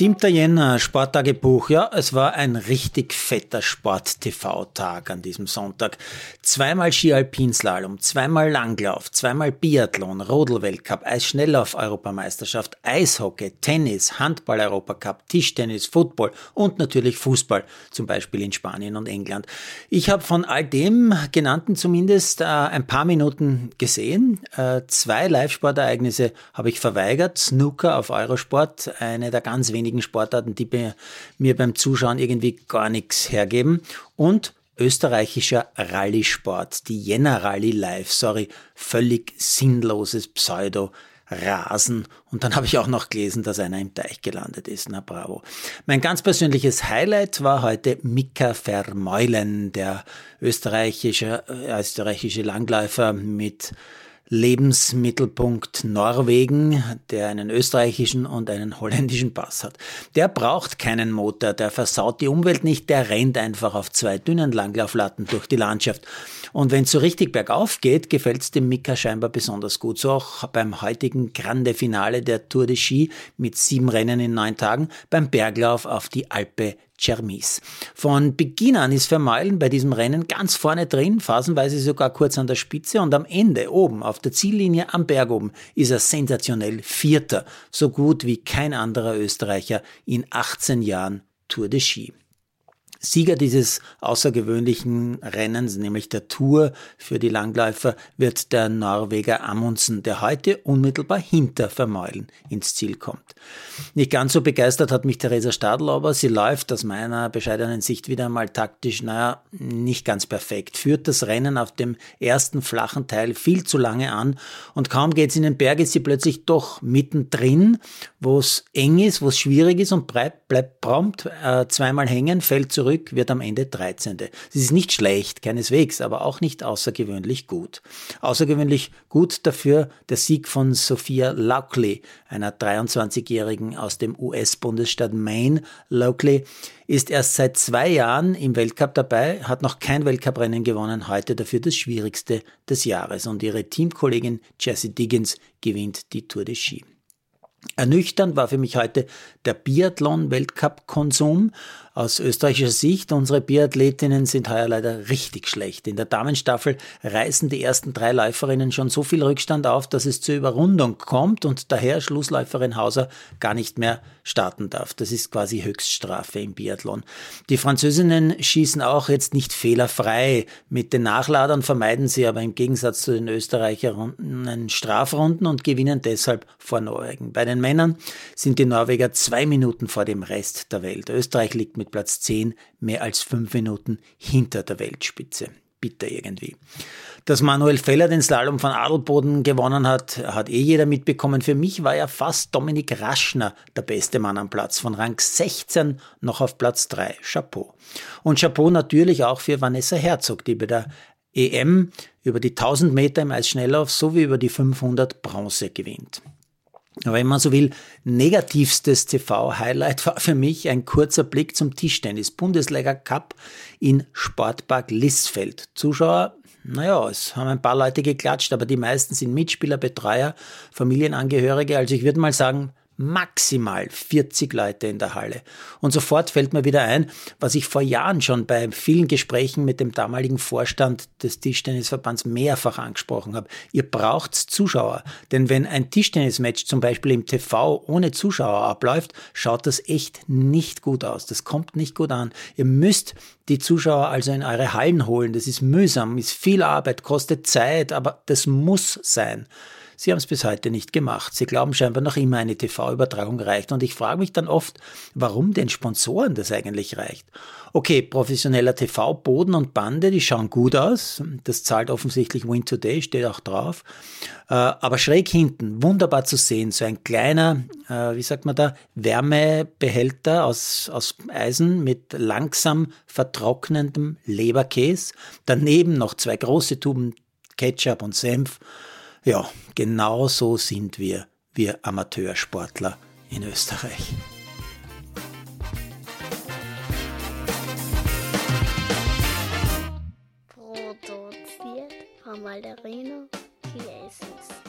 7. Jänner, Sporttagebuch. Ja, es war ein richtig fetter Sport-TV-Tag an diesem Sonntag. Zweimal Ski-Alpinslalom, zweimal Langlauf, zweimal Biathlon, Rodelweltcup, Eisschnelllauf-Europameisterschaft, Eishockey, Tennis, Handball-Europacup, Tischtennis, Football und natürlich Fußball, zum Beispiel in Spanien und England. Ich habe von all dem genannten zumindest äh, ein paar Minuten gesehen. Äh, zwei Live-Sportereignisse habe ich verweigert. Snooker auf Eurosport, eine der ganz wenigen wenigen Sportarten, die mir beim Zuschauen irgendwie gar nichts hergeben. Und österreichischer Rallye-Sport, die Jänner Rallye Live, sorry, völlig sinnloses Pseudo. Rasen. Und dann habe ich auch noch gelesen, dass einer im Teich gelandet ist. Na bravo. Mein ganz persönliches Highlight war heute Mika Vermeulen, der österreichische, äh, österreichische Langläufer mit Lebensmittelpunkt Norwegen, der einen österreichischen und einen holländischen Pass hat. Der braucht keinen Motor, der versaut die Umwelt nicht, der rennt einfach auf zwei dünnen Langlauflatten durch die Landschaft. Und wenn es so richtig bergauf geht, gefällt es dem Mika scheinbar besonders gut. So auch beim heutigen Grande Finale der Tour de Ski mit sieben Rennen in neun Tagen beim Berglauf auf die Alpe Chermis. Von Beginn an ist Vermeulen bei diesem Rennen ganz vorne drin, phasenweise sogar kurz an der Spitze und am Ende oben auf der Ziellinie am Berg oben ist er sensationell Vierter, so gut wie kein anderer Österreicher in 18 Jahren Tour de Ski. Sieger dieses außergewöhnlichen Rennens, nämlich der Tour für die Langläufer, wird der Norweger Amundsen, der heute unmittelbar hinter Vermeulen ins Ziel kommt. Nicht ganz so begeistert hat mich Theresa Stadl, aber sie läuft aus meiner bescheidenen Sicht wieder einmal taktisch, naja, nicht ganz perfekt, führt das Rennen auf dem ersten flachen Teil viel zu lange an und kaum geht's in den Berg, ist sie plötzlich doch mittendrin, wo es eng ist, wo es schwierig ist und bleibt, bleibt prompt äh, zweimal hängen, fällt zurück zurück, wird am Ende 13. Es ist nicht schlecht, keineswegs, aber auch nicht außergewöhnlich gut. Außergewöhnlich gut dafür der Sieg von Sophia Lockley, einer 23-Jährigen aus dem US-Bundesstaat Maine. Lockley ist erst seit zwei Jahren im Weltcup dabei, hat noch kein Weltcuprennen gewonnen, heute dafür das schwierigste des Jahres. Und ihre Teamkollegin Jessie Diggins gewinnt die Tour de Ski. Ernüchternd war für mich heute der Biathlon-Weltcup-Konsum. Aus österreichischer Sicht, unsere Biathletinnen sind heuer leider richtig schlecht. In der Damenstaffel reißen die ersten drei Läuferinnen schon so viel Rückstand auf, dass es zur Überrundung kommt und daher Schlussläuferin Hauser gar nicht mehr starten darf. Das ist quasi Höchststrafe im Biathlon. Die Französinnen schießen auch jetzt nicht fehlerfrei. Mit den Nachladern vermeiden sie aber im Gegensatz zu den Österreicherinnen Strafrunden und gewinnen deshalb vor Norwegen. Bei den Männern sind die Norweger zwei Minuten vor dem Rest der Welt. Österreich liegt mit Platz 10 mehr als fünf Minuten hinter der Weltspitze. Bitter irgendwie. Dass Manuel Feller den Slalom von Adelboden gewonnen hat, hat eh jeder mitbekommen. Für mich war ja fast Dominik Raschner der beste Mann am Platz, von Rang 16 noch auf Platz 3. Chapeau. Und Chapeau natürlich auch für Vanessa Herzog, die bei der EM über die 1000 Meter im Eisschnelllauf sowie über die 500 Bronze gewinnt. Aber wenn man so will, negativstes TV-Highlight war für mich ein kurzer Blick zum Tischtennis Bundesliga Cup in Sportpark Lissfeld. Zuschauer, naja, es haben ein paar Leute geklatscht, aber die meisten sind Mitspieler, Betreuer, Familienangehörige. Also ich würde mal sagen, maximal 40 Leute in der Halle. Und sofort fällt mir wieder ein, was ich vor Jahren schon bei vielen Gesprächen mit dem damaligen Vorstand des Tischtennisverbands mehrfach angesprochen habe. Ihr braucht Zuschauer. Denn wenn ein Tischtennismatch zum Beispiel im TV ohne Zuschauer abläuft, schaut das echt nicht gut aus. Das kommt nicht gut an. Ihr müsst die Zuschauer also in eure Hallen holen. Das ist mühsam, ist viel Arbeit, kostet Zeit, aber das muss sein. Sie haben es bis heute nicht gemacht. Sie glauben scheinbar noch immer, eine TV-Übertragung reicht. Und ich frage mich dann oft, warum den Sponsoren das eigentlich reicht. Okay, professioneller TV, Boden und Bande, die schauen gut aus. Das zahlt offensichtlich Win Today, steht auch drauf. Äh, aber schräg hinten, wunderbar zu sehen, so ein kleiner, äh, wie sagt man da, Wärmebehälter aus, aus Eisen mit langsam vertrocknendem Leberkäse. Daneben noch zwei große Tuben Ketchup und Senf ja, genau so sind wir, wir Amateursportler in Österreich. Produziert von Malderino Chiesens.